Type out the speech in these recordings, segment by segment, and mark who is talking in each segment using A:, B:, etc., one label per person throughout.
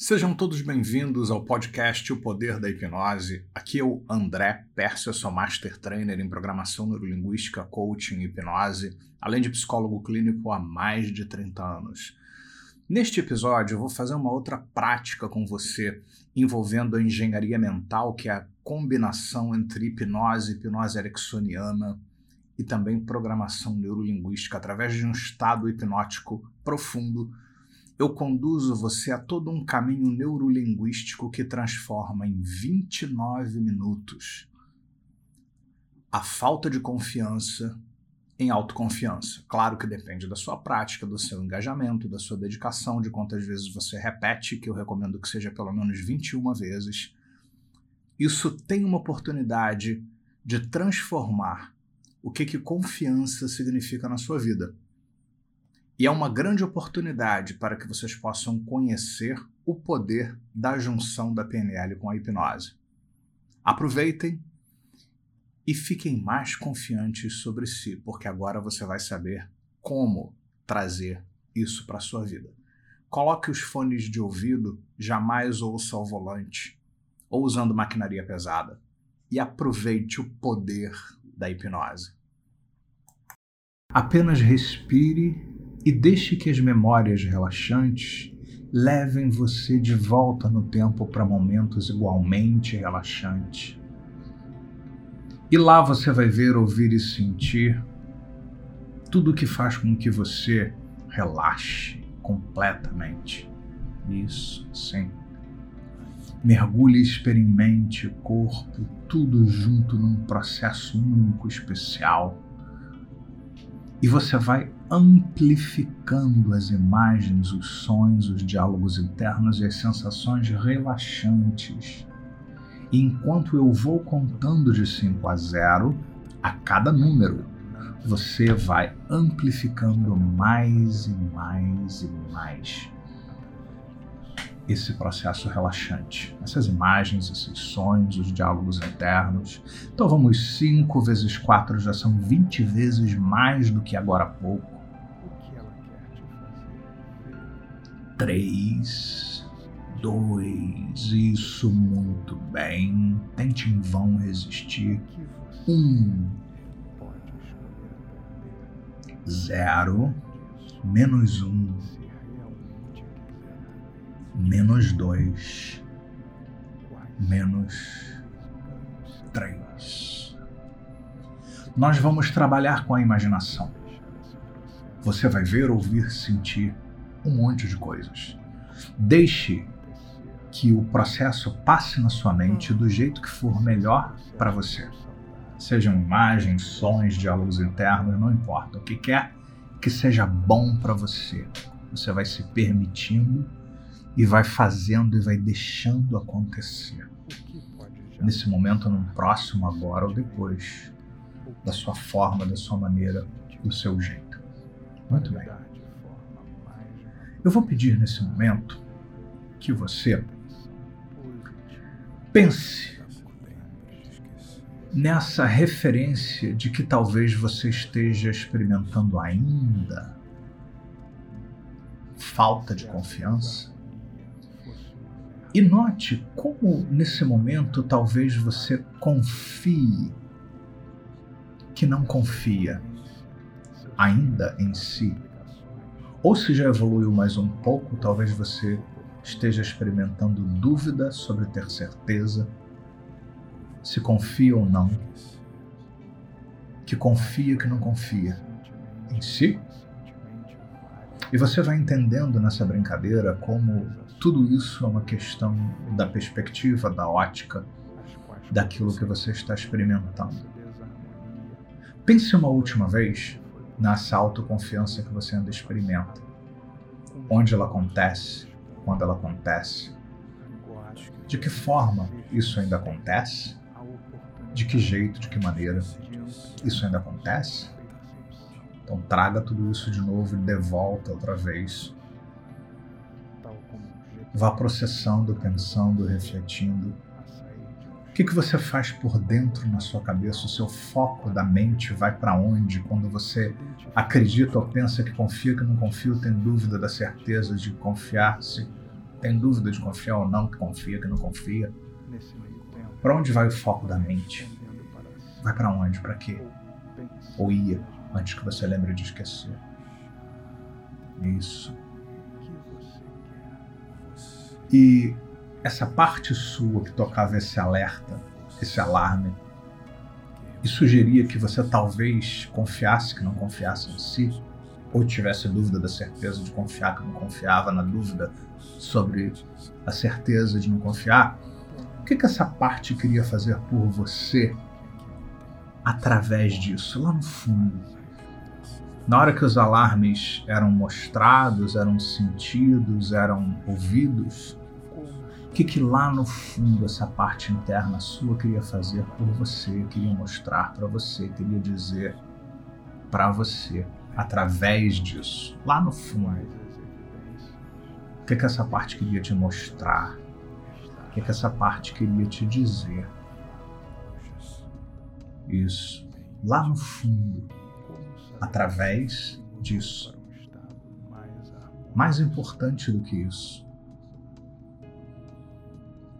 A: Sejam todos bem-vindos ao podcast O Poder da Hipnose. Aqui é o André Pérsia, sou Master Trainer em Programação Neurolinguística, Coaching e Hipnose, além de psicólogo clínico há mais de 30 anos. Neste episódio, eu vou fazer uma outra prática com você envolvendo a engenharia mental, que é a combinação entre hipnose, hipnose ericksoniana e também programação neurolinguística através de um estado hipnótico profundo eu conduzo você a todo um caminho neurolinguístico que transforma em 29 minutos a falta de confiança em autoconfiança. Claro que depende da sua prática, do seu engajamento, da sua dedicação, de quantas vezes você repete, que eu recomendo que seja pelo menos 21 vezes. Isso tem uma oportunidade de transformar o que, que confiança significa na sua vida. E é uma grande oportunidade para que vocês possam conhecer o poder da junção da PNL com a hipnose. Aproveitem e fiquem mais confiantes sobre si, porque agora você vai saber como trazer isso para a sua vida. Coloque os fones de ouvido, jamais ouça ao volante ou usando maquinaria pesada e aproveite o poder da hipnose. Apenas respire e deixe que as memórias relaxantes levem você de volta no tempo para momentos igualmente relaxantes. E lá você vai ver, ouvir e sentir tudo que faz com que você relaxe completamente. Isso, sim. Mergulhe e experimente corpo, tudo junto num processo único, especial e você vai amplificando as imagens, os sons, os diálogos internos e as sensações relaxantes. E enquanto eu vou contando de 5 a 0, a cada número, você vai amplificando mais e mais e mais esse processo relaxante. Essas imagens, esses sonhos, os diálogos internos. Então vamos 5 vezes 4 já são 20 vezes mais do que agora há pouco. 3, 2, isso muito bem. Tente em vão resistir. 1, 0, menos 1. Um menos dois, menos três. Nós vamos trabalhar com a imaginação. Você vai ver, ouvir, sentir um monte de coisas. Deixe que o processo passe na sua mente do jeito que for melhor para você. Sejam imagens, sons, diálogos internos, não importa. O que quer que seja bom para você. Você vai se permitindo e vai fazendo e vai deixando acontecer. Nesse momento, num próximo, agora ou depois, da sua forma, da sua maneira, do seu jeito. Muito bem. Eu vou pedir nesse momento que você pense nessa referência de que talvez você esteja experimentando ainda falta de confiança e note como nesse momento talvez você confie que não confia ainda em si. Ou se já evoluiu mais um pouco, talvez você esteja experimentando dúvida sobre ter certeza se confia ou não, que confia que não confia em si. E você vai entendendo nessa brincadeira como tudo isso é uma questão da perspectiva, da ótica, daquilo que você está experimentando. Pense uma última vez nessa autoconfiança que você ainda experimenta. Onde ela acontece, quando ela acontece. De que forma isso ainda acontece? De que jeito, de que maneira isso ainda acontece? Então traga tudo isso de novo e de volta outra vez Vá processando, pensando, refletindo. O que, que você faz por dentro na sua cabeça? O seu foco da mente vai para onde quando você acredita ou pensa que confia, que não confia, tem dúvida da certeza de confiar-se Tem dúvida de confiar ou não, que confia, que não confia? Para onde vai o foco da mente? Vai para onde? Para quê? Ou ia antes que você lembre de esquecer? Isso. E essa parte sua que tocava esse alerta, esse alarme, e sugeria que você talvez confiasse que não confiasse em si, ou tivesse dúvida da certeza de confiar que não confiava, na dúvida sobre a certeza de não confiar, o que, que essa parte queria fazer por você através disso, lá no fundo? Na hora que os alarmes eram mostrados, eram sentidos, eram ouvidos, o que, que lá no fundo essa parte interna sua queria fazer por você, queria mostrar para você, queria dizer para você através disso, lá no fundo? O que, que essa parte queria te mostrar? O que, que essa parte queria te dizer? Isso, lá no fundo, através disso. Mais importante do que isso,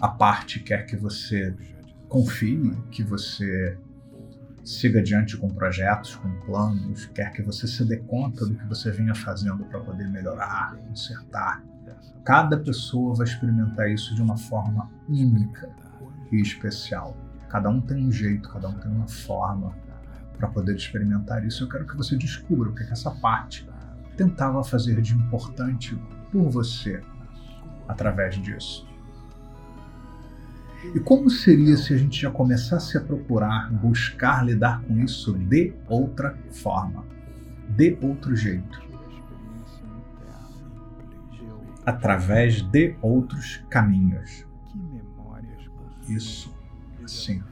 A: a parte quer que você confie, que você siga adiante com projetos, com planos, quer que você se dê conta do que você vinha fazendo para poder melhorar, consertar. Cada pessoa vai experimentar isso de uma forma única e especial. Cada um tem um jeito, cada um tem uma forma para poder experimentar isso. Eu quero que você descubra o que, é que essa parte tentava fazer de importante por você através disso. E como seria se a gente já começasse a procurar, buscar lidar com isso de outra forma, de outro jeito? Através de outros caminhos. Isso, sim.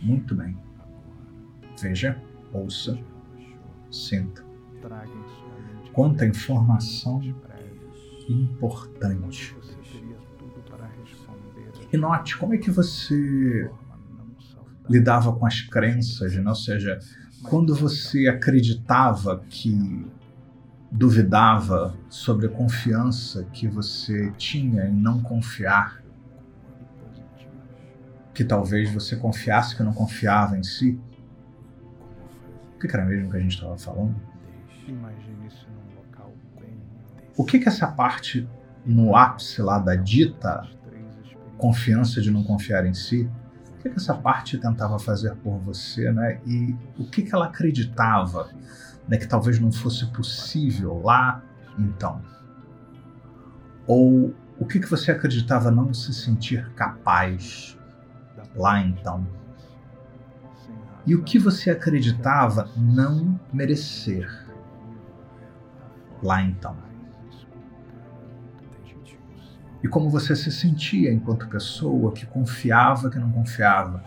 A: Muito bem. Veja, ouça, sinta. Quanta informação importante e note como é que você lidava com as crenças, né? ou seja, quando você acreditava que duvidava sobre a confiança que você tinha em não confiar, que talvez você confiasse que não confiava em si. O que era mesmo que a gente estava falando? O que que essa parte no ápice lá da dita confiança de não confiar em si, o que, que essa parte tentava fazer por você, né? E o que, que ela acreditava, né, que talvez não fosse possível lá então? Ou o que, que você acreditava não se sentir capaz lá então? E o que você acreditava não merecer lá então? e como você se sentia enquanto pessoa que confiava que não confiava,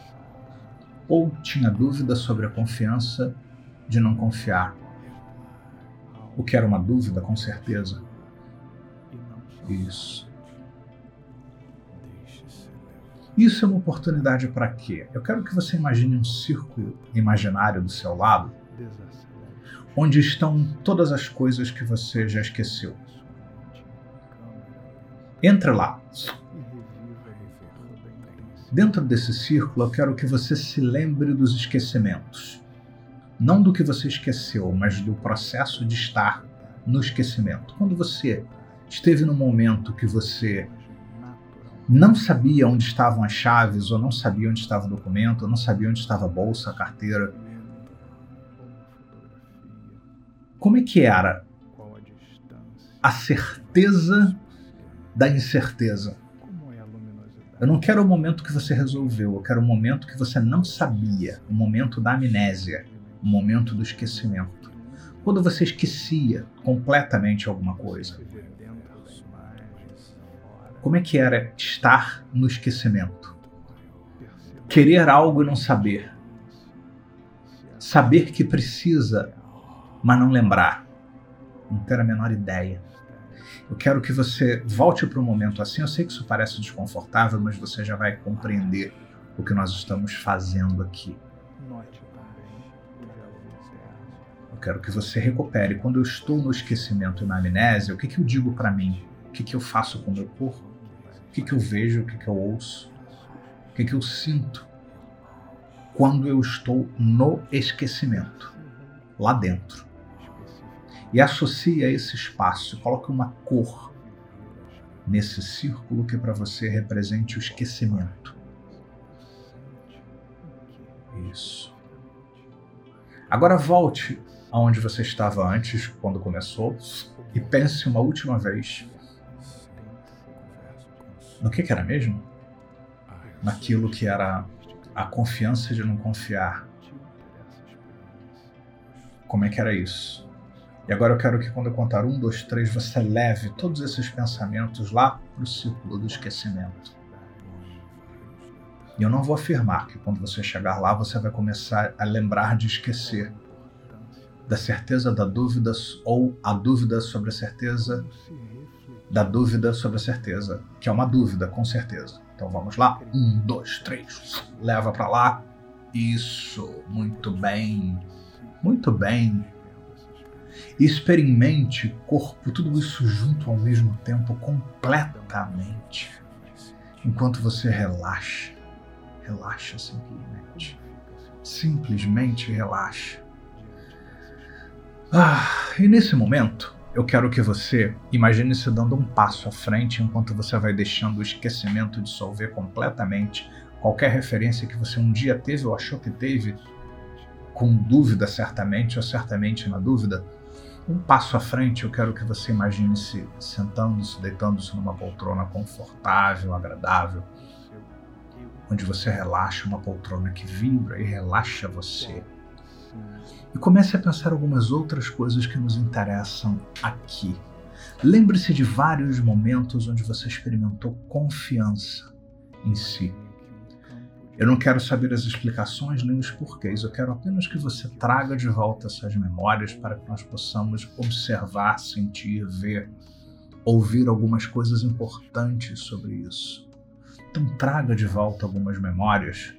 A: ou tinha dúvida sobre a confiança de não confiar. O que era uma dúvida, com certeza. Isso. Isso é uma oportunidade para quê? Eu quero que você imagine um círculo imaginário do seu lado, onde estão todas as coisas que você já esqueceu Entra lá. Dentro desse círculo, eu quero que você se lembre dos esquecimentos. Não do que você esqueceu, mas do processo de estar no esquecimento. Quando você esteve no momento que você não sabia onde estavam as chaves, ou não sabia onde estava o documento, ou não sabia onde estava a bolsa, a carteira. Como é que era a certeza da incerteza. Eu não quero o momento que você resolveu, eu quero o momento que você não sabia, o momento da amnésia, o momento do esquecimento. Quando você esquecia completamente alguma coisa. Como é que era estar no esquecimento? Querer algo e não saber. Saber que precisa, mas não lembrar. Não ter a menor ideia. Eu quero que você volte para um momento assim. Eu sei que isso parece desconfortável, mas você já vai compreender o que nós estamos fazendo aqui. Eu quero que você recupere. Quando eu estou no esquecimento e na amnésia, o que, que eu digo para mim? O que, que eu faço com o meu corpo? O que, que eu vejo? O que, que eu ouço? O que, que eu sinto quando eu estou no esquecimento, lá dentro? E associa esse espaço, coloque uma cor nesse círculo que para você represente o esquecimento. Isso. Agora volte aonde você estava antes, quando começou, e pense uma última vez no que, que era mesmo? Naquilo que era a confiança de não confiar. Como é que era isso? E agora eu quero que quando eu contar um, dois, três, você leve todos esses pensamentos lá para o círculo do esquecimento. E eu não vou afirmar que quando você chegar lá você vai começar a lembrar de esquecer da certeza da dúvida ou a dúvida sobre a certeza da dúvida sobre a certeza, que é uma dúvida com certeza. Então vamos lá, um, dois, três, leva para lá. Isso, muito bem, muito bem. Experimente corpo, tudo isso junto ao mesmo tempo, completamente, enquanto você relaxa, relaxa simplesmente, simplesmente relaxa. Ah, e nesse momento, eu quero que você imagine se dando um passo à frente enquanto você vai deixando o esquecimento dissolver completamente qualquer referência que você um dia teve ou achou que teve, com dúvida certamente ou certamente na dúvida. Um passo à frente, eu quero que você imagine se sentando-se, deitando-se numa poltrona confortável, agradável, onde você relaxa, uma poltrona que vibra e relaxa você e comece a pensar algumas outras coisas que nos interessam aqui. Lembre-se de vários momentos onde você experimentou confiança em si. Eu não quero saber as explicações nem os porquês, eu quero apenas que você traga de volta essas memórias para que nós possamos observar, sentir, ver, ouvir algumas coisas importantes sobre isso. Então, traga de volta algumas memórias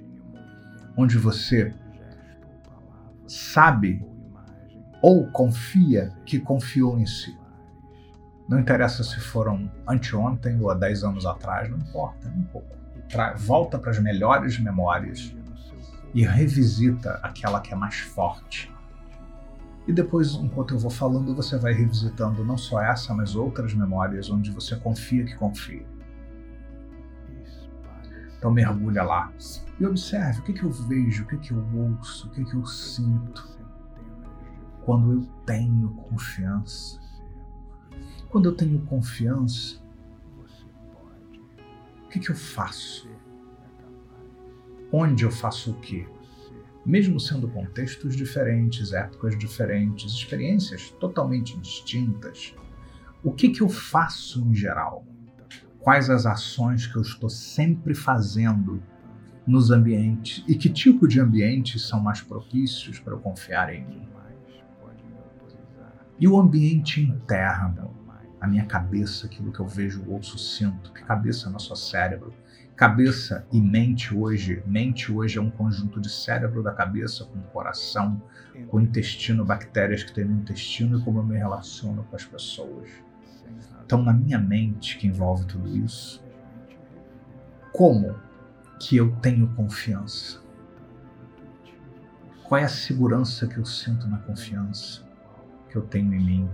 A: onde você sabe ou confia que confiou em si. Não interessa se foram anteontem ou há 10 anos atrás, não importa, nem um pouco. Volta para as melhores memórias e revisita aquela que é mais forte. E depois, enquanto eu vou falando, você vai revisitando não só essa, mas outras memórias onde você confia que confia. Então mergulha lá e observe o que, que eu vejo, o que, que eu ouço, o que, que eu sinto quando eu tenho confiança. Quando eu tenho confiança, o que, que eu faço? Onde eu faço o quê? Mesmo sendo contextos diferentes, épocas diferentes, experiências totalmente distintas, o que, que eu faço em geral? Quais as ações que eu estou sempre fazendo nos ambientes e que tipo de ambientes são mais propícios para eu confiar em mim. E o ambiente interno, a minha cabeça, aquilo que eu vejo, ouço, sinto, que cabeça é nosso cérebro. Cabeça e mente hoje, mente hoje é um conjunto de cérebro da cabeça com o coração, com o intestino, bactérias que tem no intestino e como eu me relaciono com as pessoas então na minha mente que envolve tudo isso. Como que eu tenho confiança? Qual é a segurança que eu sinto na confiança que eu tenho em mim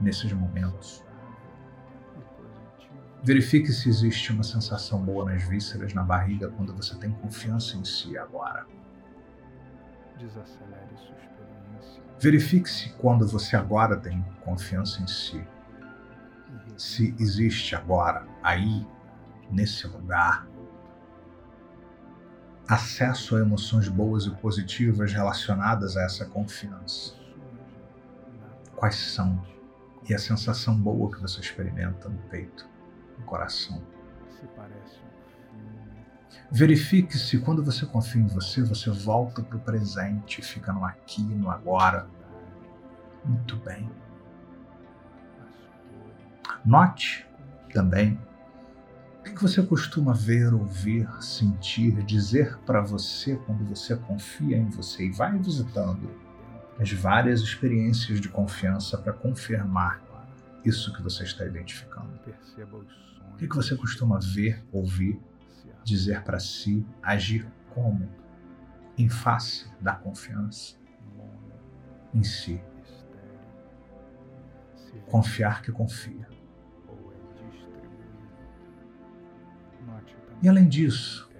A: nesses momentos? Verifique se existe uma sensação boa nas vísceras, na barriga, quando você tem confiança em si agora. Verifique se quando você agora tem confiança em si, se existe agora, aí, nesse lugar, acesso a emoções boas e positivas relacionadas a essa confiança. Quais são? E a sensação boa que você experimenta no peito, no coração. Verifique se quando você confia em você, você volta para o presente, fica no aqui, no agora. Muito bem. Note também o que você costuma ver, ouvir, sentir, dizer para você quando você confia em você e vai visitando as várias experiências de confiança para confirmar isso que você está identificando? O que, você costuma ver, ouvir, dizer para si, agir como? Em face da confiança em si. Confiar que confia. E além disso,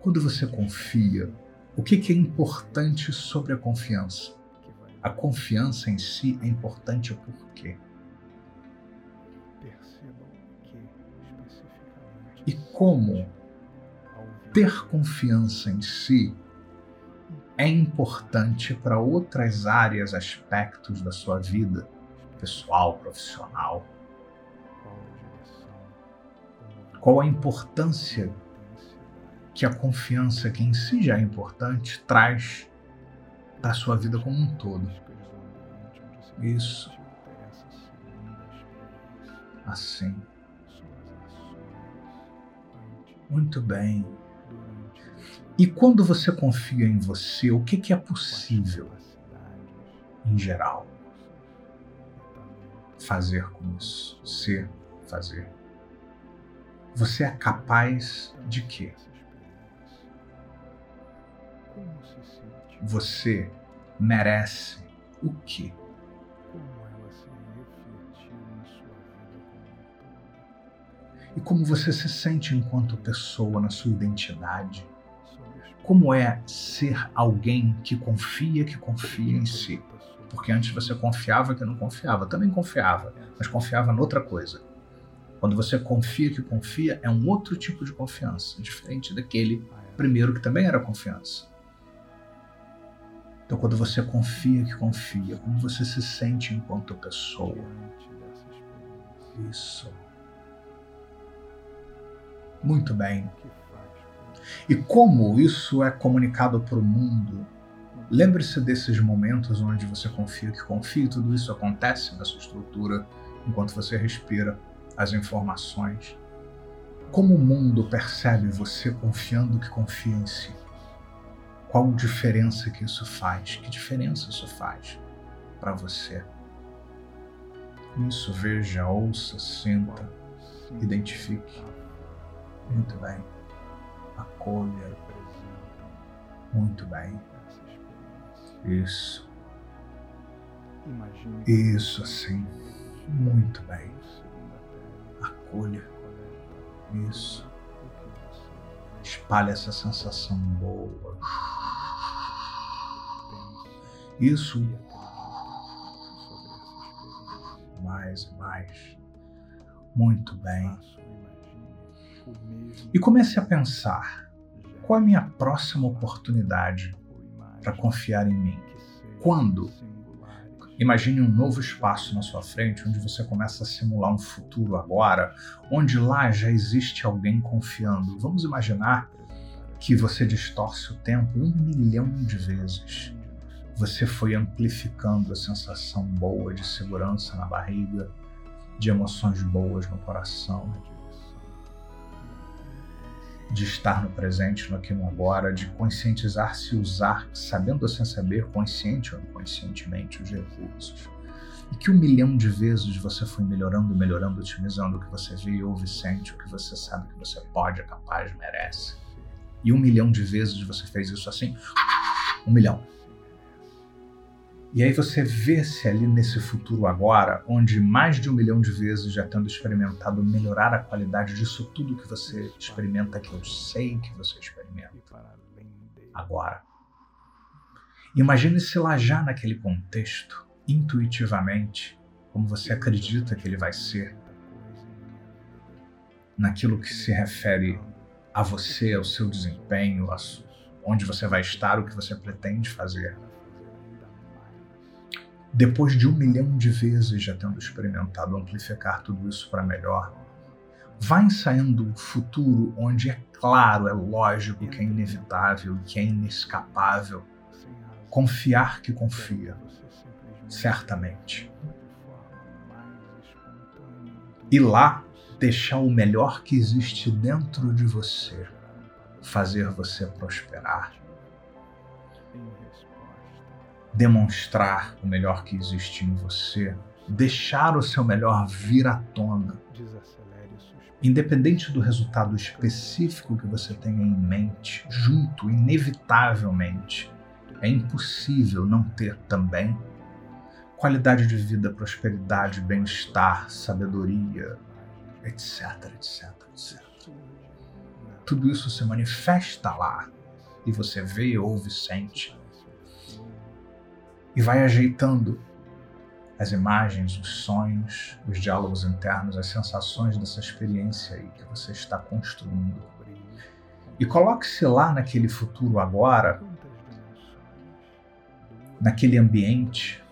A: quando você confia, o que, que é importante sobre a confiança? A confiança em si é importante por quê? E como ter confiança em si é importante para outras áreas, aspectos da sua vida, pessoal, profissional. Qual a importância que a confiança, que em si já é importante, traz para a sua vida como um todo? Isso. Assim. Muito bem. E quando você confia em você, o que, que é possível, em geral, fazer com isso? Ser, fazer. Você é capaz de quê? Você merece o quê? E como você se sente enquanto pessoa na sua identidade? Como é ser alguém que confia que confia em si? Porque antes você confiava que não confiava. Também confiava, mas confiava noutra coisa. Quando você confia que confia, é um outro tipo de confiança, diferente daquele primeiro que também era confiança. Então, quando você confia que confia, como você se sente enquanto pessoa? Isso. Muito bem. E como isso é comunicado para o mundo? Lembre-se desses momentos onde você confia que confia e tudo isso acontece na sua estrutura enquanto você respira as informações. Como o mundo percebe você confiando que confia em si? Qual diferença que isso faz? Que diferença isso faz para você? Isso, veja, ouça, sinta, identifique. Muito bem acolha. Muito bem. Isso. Isso assim. Muito bem. Acolha. Isso. Espalhe essa sensação boa. Isso. Mais e mais. Muito bem. E comece a pensar: qual é a minha próxima oportunidade para confiar em mim? Quando? Imagine um novo espaço na sua frente onde você começa a simular um futuro agora, onde lá já existe alguém confiando. Vamos imaginar que você distorce o tempo um milhão de vezes. Você foi amplificando a sensação boa de segurança na barriga, de emoções boas no coração, de estar no presente, no aqui no agora, de conscientizar-se usar, sabendo sem saber, consciente ou inconscientemente, os recursos. E que um milhão de vezes você foi melhorando, melhorando, otimizando o que você vê, ouve, sente, o que você sabe que você pode, é capaz, merece. E um milhão de vezes você fez isso assim, um milhão. E aí você vê-se ali nesse futuro agora, onde mais de um milhão de vezes já tendo experimentado melhorar a qualidade disso tudo que você experimenta, que eu sei que você experimenta. Agora. Imagine-se lá já naquele contexto, intuitivamente, como você acredita que ele vai ser, naquilo que se refere a você, ao seu desempenho, onde você vai estar, o que você pretende fazer depois de um milhão de vezes já tendo experimentado amplificar tudo isso para melhor, vai ensaiando um futuro onde é claro, é lógico que é inevitável, que é inescapável confiar que confia, certamente. E lá deixar o melhor que existe dentro de você fazer você prosperar demonstrar o melhor que existe em você, deixar o seu melhor vir à tona. Independente do resultado específico que você tenha em mente, junto, inevitavelmente, é impossível não ter também qualidade de vida, prosperidade, bem-estar, sabedoria, etc, etc, etc. Tudo isso se manifesta lá e você vê, ouve, sente e vai ajeitando as imagens, os sonhos, os diálogos internos, as sensações dessa experiência aí que você está construindo. E coloque-se lá naquele futuro agora, naquele ambiente,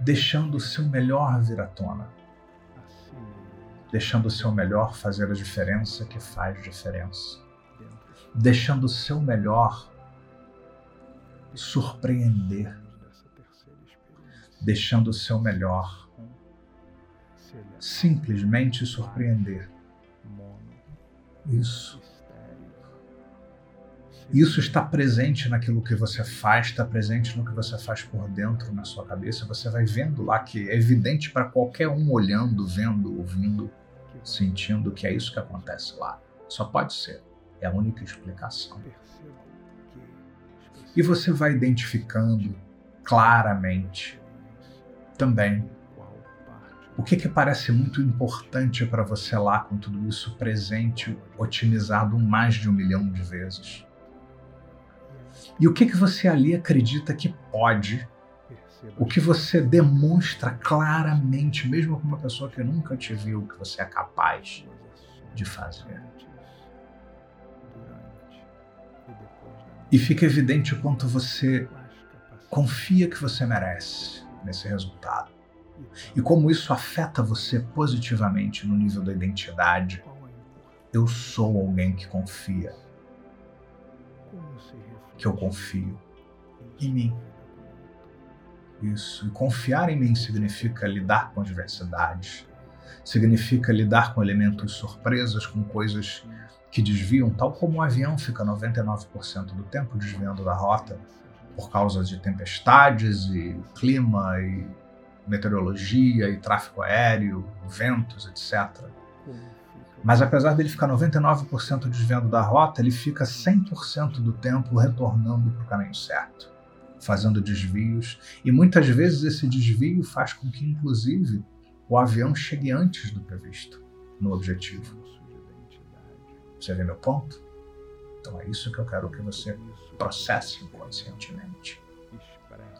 A: deixando o seu melhor vir à tona, deixando o seu melhor fazer a diferença que faz diferença, deixando o seu melhor surpreender deixando o seu melhor. Simplesmente surpreender. Isso. Isso está presente naquilo que você faz, está presente no que você faz por dentro na sua cabeça. Você vai vendo lá que é evidente para qualquer um olhando, vendo, ouvindo, sentindo que é isso que acontece lá. Só pode ser. É a única explicação. E você vai identificando claramente também. O que, que parece muito importante para você lá com tudo isso presente, otimizado mais de um milhão de vezes? E o que, que você ali acredita que pode? O que você demonstra claramente, mesmo com uma pessoa que nunca te viu, que você é capaz de fazer? E fica evidente o quanto você confia que você merece nesse resultado. E como isso afeta você positivamente no nível da identidade. Eu sou alguém que confia. Que eu confio em mim. Isso. E confiar em mim significa lidar com adversidades, significa lidar com elementos surpresas, com coisas que desviam, tal como o avião fica 99% do tempo desviando da rota por causa de tempestades e clima e meteorologia e tráfego aéreo, ventos, etc. Mas apesar dele ficar 99% desviando da rota, ele fica 100% do tempo retornando para o caminho certo, fazendo desvios, e muitas vezes esse desvio faz com que, inclusive, o avião chegue antes do previsto no objetivo. Você vê meu ponto? Então é isso que eu quero que você processe inconscientemente.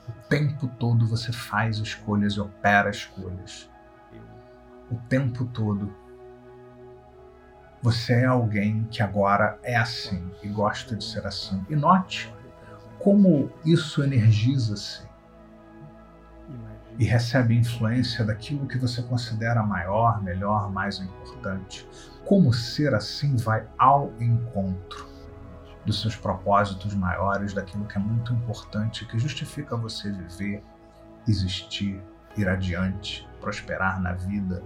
A: O tempo todo você faz escolhas e opera escolhas. O tempo todo você é alguém que agora é assim e gosta de ser assim. E note como isso energiza-se e recebe influência daquilo que você considera maior, melhor, mais importante. Como ser assim vai ao encontro dos seus propósitos maiores, daquilo que é muito importante, que justifica você viver, existir, ir adiante, prosperar na vida,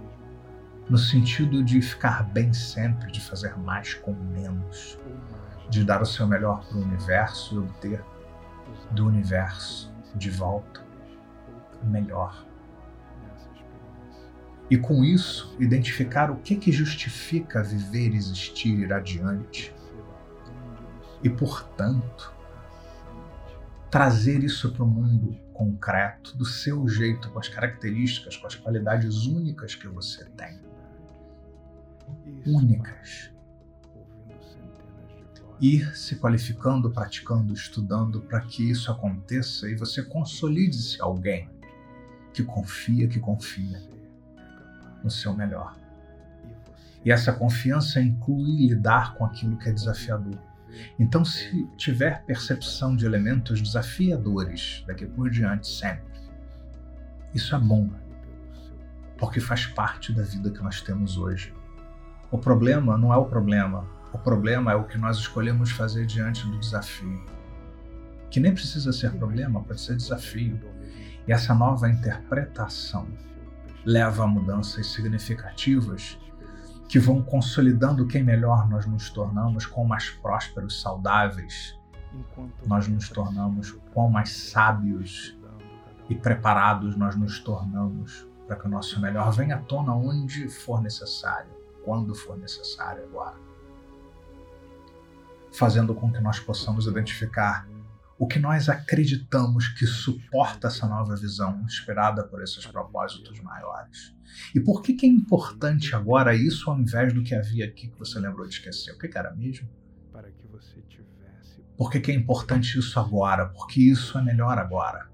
A: no sentido de ficar bem sempre, de fazer mais com menos, de dar o seu melhor para o universo e obter do universo de volta melhor. E com isso, identificar o que, que justifica viver, existir, ir adiante e, portanto, trazer isso para o mundo concreto, do seu jeito, com as características, com as qualidades únicas que você tem. Únicas. Ir se qualificando, praticando, estudando para que isso aconteça e você consolide-se alguém que confia, que confia no seu melhor. E essa confiança inclui lidar com aquilo que é desafiador então, se tiver percepção de elementos desafiadores daqui por diante sempre, isso é bom, porque faz parte da vida que nós temos hoje. O problema não é o problema, o problema é o que nós escolhemos fazer diante do desafio. Que nem precisa ser problema, pode ser desafio. E essa nova interpretação leva a mudanças significativas que vão consolidando quem melhor nós nos tornamos, quão mais prósperos, saudáveis nós nos tornamos, quão mais sábios e preparados nós nos tornamos para que o nosso melhor venha à tona onde for necessário, quando for necessário agora. Fazendo com que nós possamos identificar o que nós acreditamos que suporta essa nova visão inspirada por esses propósitos maiores. E por que, que é importante agora isso ao invés do que havia aqui que você lembrou de esquecer? O que, que era mesmo? Por que, que é importante isso agora? Porque isso é melhor agora.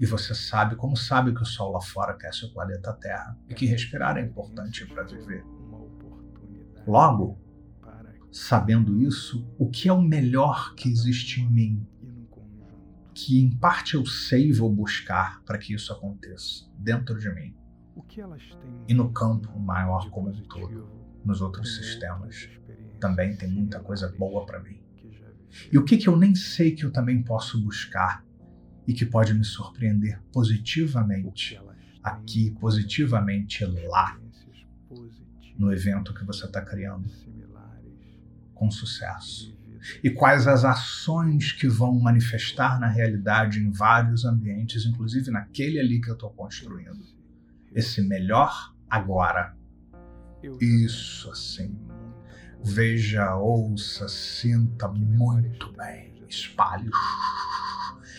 A: E você sabe, como sabe que o sol lá fora aquece o planeta Terra e que respirar é importante para viver. Logo, sabendo isso, o que é o melhor que existe em mim, que em parte eu sei e vou buscar para que isso aconteça dentro de mim e no campo maior como um todo, nos outros sistemas. Também tem muita coisa boa para mim. E o que, que eu nem sei que eu também posso buscar e que pode me surpreender positivamente aqui, positivamente lá, no evento que você está criando com sucesso? E quais as ações que vão manifestar na realidade em vários ambientes, inclusive naquele ali que eu estou construindo. Esse melhor agora. Isso assim. Veja, ouça, sinta muito bem, espalhe.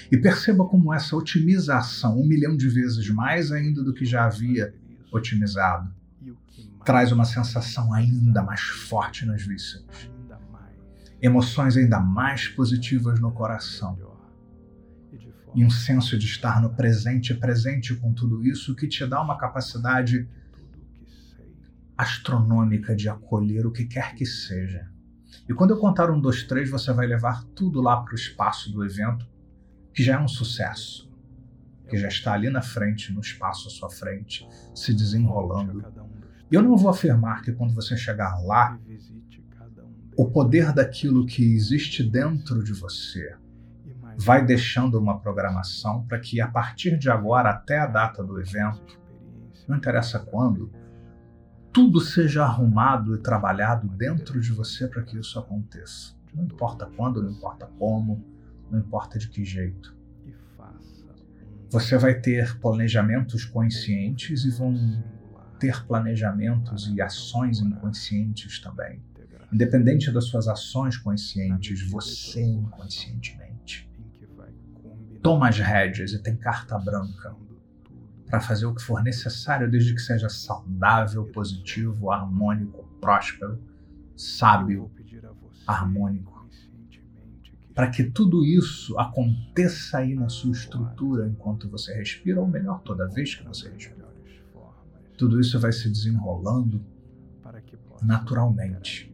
A: E perceba como essa otimização, um milhão de vezes mais ainda do que já havia otimizado, traz uma sensação ainda mais forte nas vísceras emoções ainda mais positivas no coração e um senso de estar no presente, presente com tudo isso, que te dá uma capacidade astronômica de acolher o que quer que seja. E quando eu contar um, dois, três, você vai levar tudo lá para o espaço do evento, que já é um sucesso, que já está ali na frente, no espaço à sua frente, se desenrolando. E eu não vou afirmar que quando você chegar lá, o poder daquilo que existe dentro de você vai deixando uma programação para que a partir de agora até a data do evento, não interessa quando, tudo seja arrumado e trabalhado dentro de você para que isso aconteça. Não importa quando, não importa como, não importa de que jeito. Você vai ter planejamentos conscientes e vão ter planejamentos e ações inconscientes também. Independente das suas ações conscientes, você inconscientemente toma as rédeas e tem carta branca para fazer o que for necessário, desde que seja saudável, positivo, harmônico, próspero, sábio, harmônico. Para que tudo isso aconteça aí na sua estrutura enquanto você respira, ou melhor, toda vez que você respira. Tudo isso vai se desenrolando naturalmente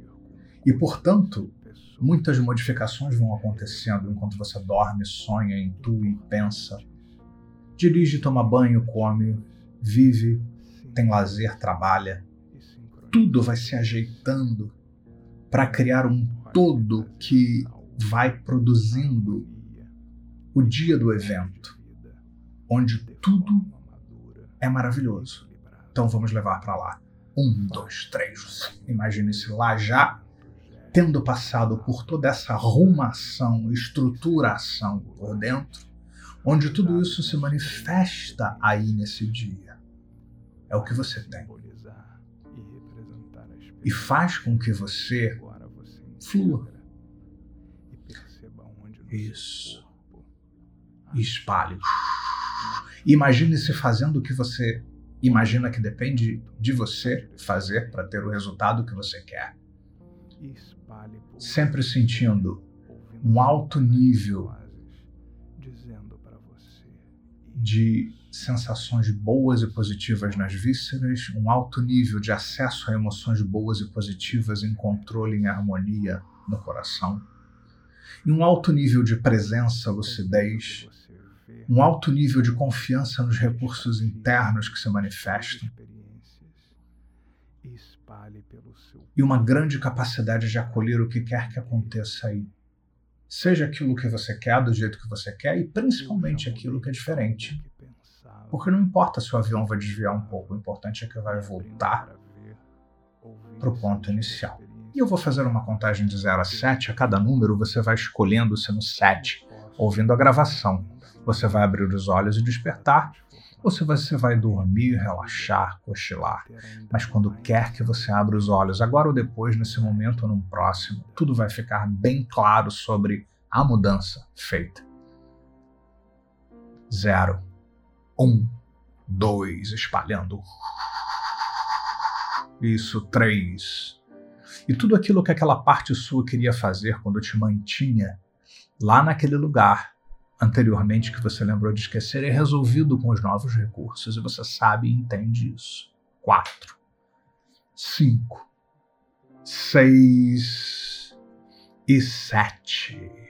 A: e, portanto, muitas modificações vão acontecendo enquanto você dorme, sonha, intui, pensa. Dirige, toma banho, come, vive, tem lazer, trabalha. Tudo vai se ajeitando para criar um todo que vai produzindo o dia do evento, onde tudo é maravilhoso. Então vamos levar para lá. Um, dois, três. Imagine-se lá já tendo passado por toda essa arrumação, estruturação por dentro, onde tudo isso se manifesta aí nesse dia. É o que você tem. E faz com que você flua. Isso. espalhe. Imagine-se fazendo o que você imagina que depende de você fazer para ter o resultado que você quer sempre sentindo um alto nível de sensações boas e positivas nas vísceras, um alto nível de acesso a emoções boas e positivas em controle e harmonia no coração, e um alto nível de presença, lucidez, um alto nível de confiança nos recursos internos que se manifestam, e uma grande capacidade de acolher o que quer que aconteça aí. Seja aquilo que você quer, do jeito que você quer, e principalmente aquilo que é diferente. Porque não importa se o avião vai desviar um pouco, o importante é que vai voltar para o ponto inicial. E eu vou fazer uma contagem de 0 a 7, a cada número você vai escolhendo se no 7, ouvindo a gravação. você vai abrir os olhos e despertar, ou se você vai dormir, relaxar, cochilar. Mas quando quer que você abra os olhos, agora ou depois, nesse momento ou num próximo, tudo vai ficar bem claro sobre a mudança feita. Zero, um, dois, espalhando. Isso, três. E tudo aquilo que aquela parte sua queria fazer quando te mantinha lá naquele lugar anteriormente que você lembrou de esquecer é resolvido com os novos recursos e você sabe e entende isso. Quatro, cinco, seis e sete.